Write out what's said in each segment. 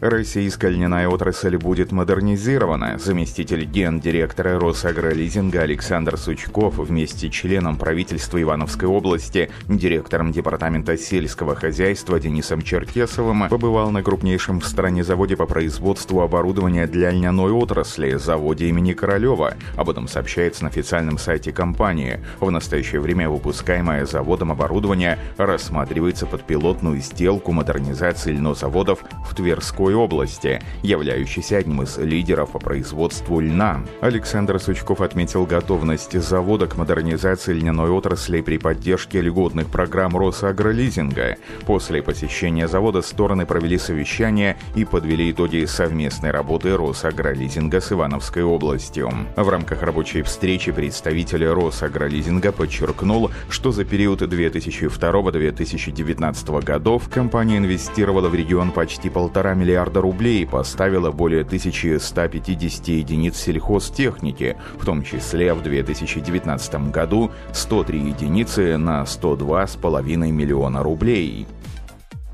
Российская льняная отрасль будет модернизирована. Заместитель гендиректора Росагролизинга Александр Сучков вместе с членом правительства Ивановской области, директором департамента сельского хозяйства Денисом Черкесовым побывал на крупнейшем в стране заводе по производству оборудования для льняной отрасли, заводе имени Королева. Об этом сообщается на официальном сайте компании. В настоящее время выпускаемое заводом оборудование рассматривается под пилотную сделку модернизации льнозаводов в Тверской Тверской области, являющийся одним из лидеров по производству льна. Александр Сучков отметил готовность завода к модернизации льняной отрасли при поддержке льготных программ Росагролизинга. После посещения завода стороны провели совещание и подвели итоги совместной работы Росагролизинга с Ивановской областью. В рамках рабочей встречи представитель Росагролизинга подчеркнул, что за период 2002-2019 годов компания инвестировала в регион почти полтора миллиарда миллиарда рублей поставила более 1150 единиц сельхозтехники, в том числе в 2019 году 103 единицы на 102,5 миллиона рублей.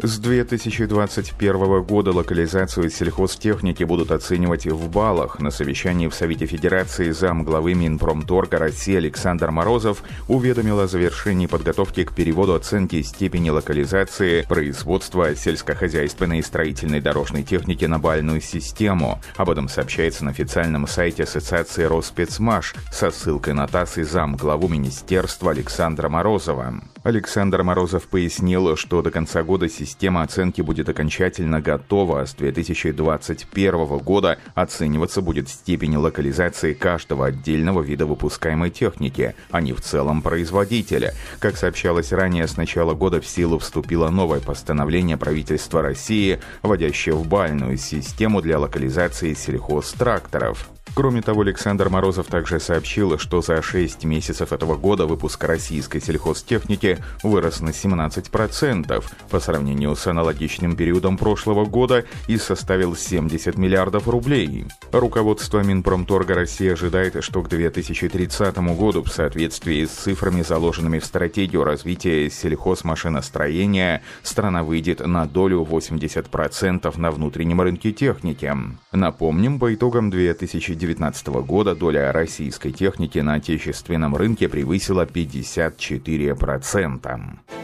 С 2021 года локализацию сельхозтехники будут оценивать в баллах. На совещании в Совете Федерации зам главы Минпромторга России Александр Морозов уведомил о завершении подготовки к переводу оценки степени локализации производства сельскохозяйственной и строительной дорожной техники на бальную систему. Об этом сообщается на официальном сайте Ассоциации Роспецмаш со ссылкой на ТАСС и зам главу Министерства Александра Морозова. Александр Морозов пояснил, что до конца года система оценки будет окончательно готова, с 2021 года оцениваться будет степень локализации каждого отдельного вида выпускаемой техники, а не в целом производителя. Как сообщалось ранее, с начала года в силу вступило новое постановление правительства России, вводящее в бальную систему для локализации сельхозтракторов. Кроме того, Александр Морозов также сообщил, что за 6 месяцев этого года выпуск российской сельхозтехники вырос на 17% по сравнению с аналогичным периодом прошлого года и составил 70 миллиардов рублей. Руководство Минпромторга России ожидает, что к 2030 году в соответствии с цифрами, заложенными в стратегию развития сельхозмашиностроения, страна выйдет на долю 80% на внутреннем рынке техники. Напомним, по итогам 2019 2019 года доля российской техники на отечественном рынке превысила 54%.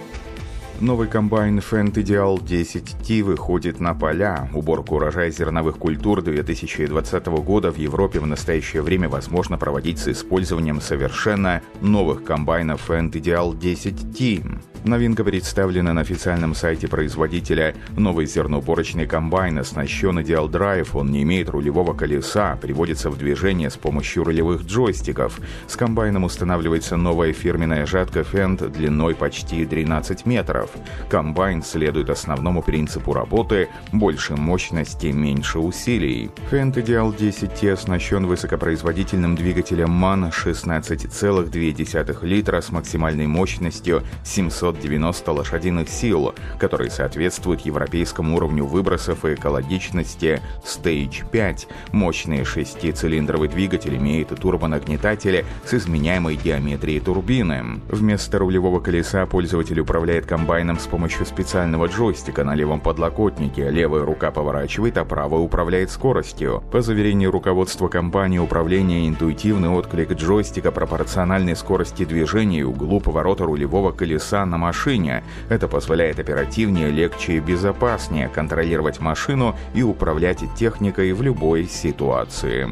Новый комбайн Fendt Ideal 10T выходит на поля. Уборку урожая зерновых культур 2020 года в Европе в настоящее время возможно проводить с использованием совершенно новых комбайнов Fendt Ideal 10T. Новинка представлена на официальном сайте производителя. Новый зерноуборочный комбайн оснащен Ideal Drive, он не имеет рулевого колеса, приводится в движение с помощью рулевых джойстиков. С комбайном устанавливается новая фирменная жатка Fendt длиной почти 13 метров. Комбайн следует основному принципу работы – больше мощности, меньше усилий. Fendt Ideal 10T оснащен высокопроизводительным двигателем MAN 16,2 литра с максимальной мощностью 700 590 лошадиных сил, который соответствует европейскому уровню выбросов и экологичности Stage 5. Мощный шестицилиндровый двигатель имеет турбонагнетатели с изменяемой геометрией турбины. Вместо рулевого колеса пользователь управляет комбайном с помощью специального джойстика на левом подлокотнике. Левая рука поворачивает, а правая управляет скоростью. По заверению руководства компании, управление интуитивный отклик джойстика пропорциональной скорости движения и углу поворота рулевого колеса на машине. Это позволяет оперативнее, легче и безопаснее контролировать машину и управлять техникой в любой ситуации.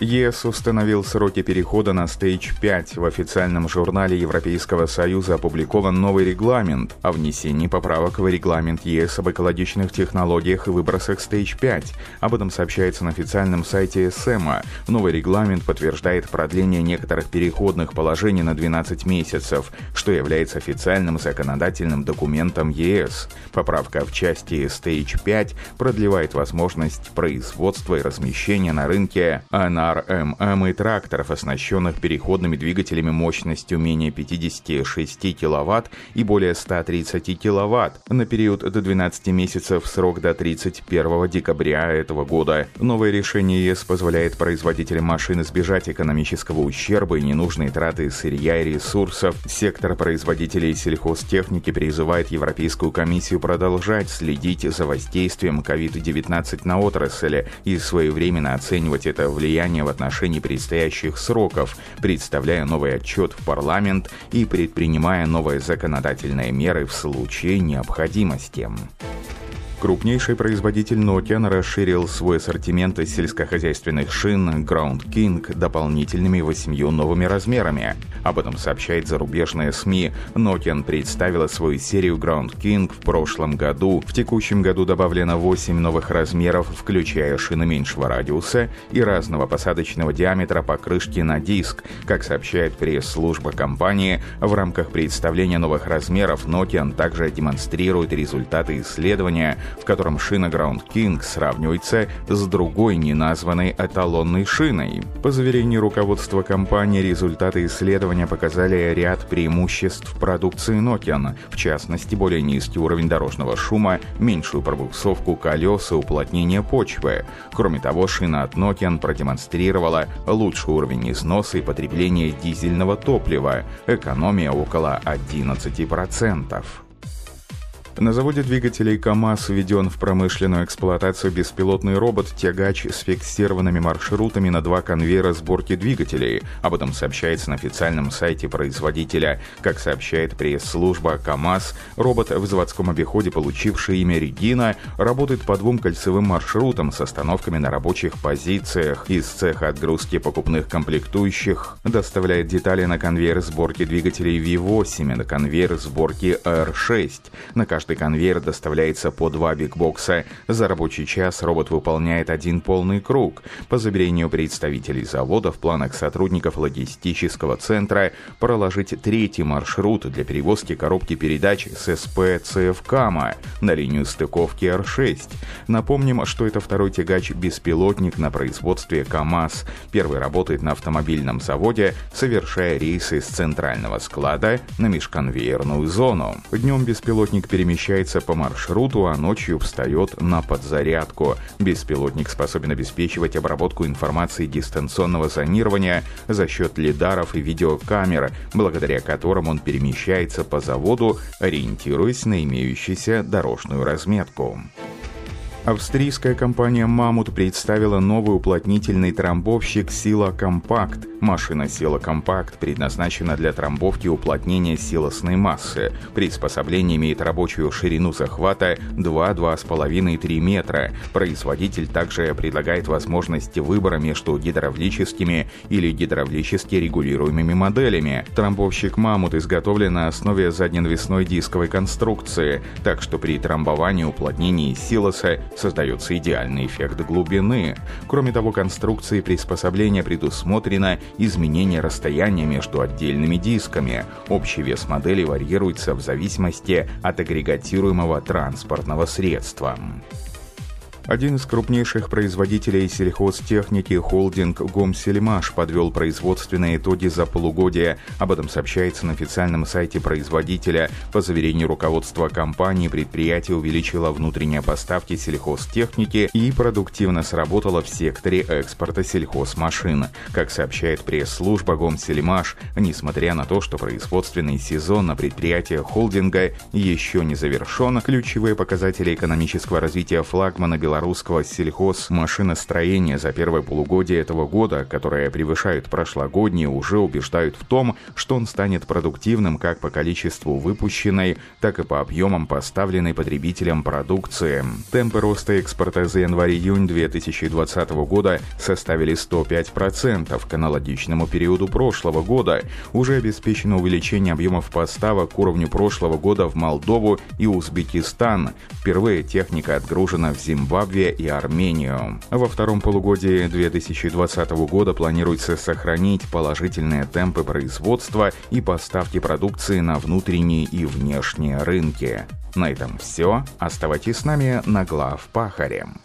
ЕС установил сроки перехода на Stage 5. В официальном журнале Европейского Союза опубликован новый регламент о внесении поправок в регламент ЕС об экологичных технологиях и выбросах Stage 5. Об этом сообщается на официальном сайте СЭМА. Новый регламент подтверждает продление некоторых переходных положений на 12 месяцев, что является официальным законодательным документом ЕС. Поправка в части Stage 5 продлевает возможность производства и размещения на рынке аналогов РММ и тракторов, оснащенных переходными двигателями мощностью менее 56 кВт и более 130 кВт на период до 12 месяцев, срок до 31 декабря этого года. Новое решение ЕС позволяет производителям машин избежать экономического ущерба и ненужной траты сырья и ресурсов. Сектор производителей сельхозтехники призывает Европейскую комиссию продолжать следить за воздействием COVID-19 на отрасль и своевременно оценивать это влияние в отношении предстоящих сроков, представляя новый отчет в парламент и предпринимая новые законодательные меры в случае необходимости. Крупнейший производитель Nokian расширил свой ассортимент из сельскохозяйственных шин Ground King дополнительными восемью новыми размерами. Об этом сообщает зарубежная СМИ. Nokian представила свою серию Ground King в прошлом году. В текущем году добавлено 8 новых размеров, включая шины меньшего радиуса и разного посадочного диаметра покрышки на диск. Как сообщает пресс-служба компании, в рамках представления новых размеров Nokian также демонстрирует результаты исследования, в котором шина Ground King сравнивается с другой неназванной эталонной шиной. По заверению руководства компании, результаты исследования показали ряд преимуществ продукции Nokian, в частности, более низкий уровень дорожного шума, меньшую пробуксовку колес и уплотнение почвы. Кроме того, шина от Nokian продемонстрировала лучший уровень износа и потребления дизельного топлива, экономия около 11%. На заводе двигателей КАМАЗ введен в промышленную эксплуатацию беспилотный робот-тягач с фиксированными маршрутами на два конвейера сборки двигателей. Об этом сообщается на официальном сайте производителя. Как сообщает пресс-служба КАМАЗ, робот в заводском обиходе, получивший имя «Регина», работает по двум кольцевым маршрутам с остановками на рабочих позициях. Из цеха отгрузки покупных комплектующих доставляет детали на конвейер сборки двигателей V8 и на конвейер сборки R6. На каждый каждый конвейер доставляется по два бигбокса. За рабочий час робот выполняет один полный круг. По заверению представителей завода, в планах сотрудников логистического центра проложить третий маршрут для перевозки коробки передач с СП ЦФКАМа на линию стыковки Р6. Напомним, что это второй тягач-беспилотник на производстве КАМАЗ. Первый работает на автомобильном заводе, совершая рейсы с центрального склада на межконвейерную зону. Днем беспилотник перемещается перемещается по маршруту, а ночью встает на подзарядку. Беспилотник способен обеспечивать обработку информации дистанционного зонирования за счет лидаров и видеокамер, благодаря которым он перемещается по заводу, ориентируясь на имеющуюся дорожную разметку. Австрийская компания «Мамут» представила новый уплотнительный трамбовщик «Сила Компакт». Машина «Сила Компакт» предназначена для трамбовки уплотнения силосной массы. Приспособление имеет рабочую ширину захвата 2-2,5-3 метра. Производитель также предлагает возможности выбора между гидравлическими или гидравлически регулируемыми моделями. Трамбовщик «Мамут» изготовлен на основе задненавесной дисковой конструкции, так что при трамбовании, уплотнении силоса создается идеальный эффект глубины. Кроме того, конструкции приспособления предусмотрено изменение расстояния между отдельными дисками. Общий вес модели варьируется в зависимости от агрегатируемого транспортного средства. Один из крупнейших производителей сельхозтехники, холдинг «Гомсельмаш», подвел производственные итоги за полугодие. Об этом сообщается на официальном сайте производителя. По заверению руководства компании, предприятие увеличило внутренние поставки сельхозтехники и продуктивно сработало в секторе экспорта сельхозмашин. Как сообщает пресс-служба «Гомсельмаш», несмотря на то, что производственный сезон на предприятиях холдинга еще не завершен, ключевые показатели экономического развития флагмана Беларуси белорусского сельхозмашиностроения за первое полугодие этого года, которое превышает прошлогодние, уже убеждают в том, что он станет продуктивным как по количеству выпущенной, так и по объемам поставленной потребителям продукции. Темпы роста экспорта за январь-июнь 2020 года составили 105% к аналогичному периоду прошлого года. Уже обеспечено увеличение объемов поставок к уровню прошлого года в Молдову и Узбекистан. Впервые техника отгружена в Зимбабве Зимбабве и Армению. Во втором полугодии 2020 года планируется сохранить положительные темпы производства и поставки продукции на внутренние и внешние рынки. На этом все. Оставайтесь с нами на глав Пахарем.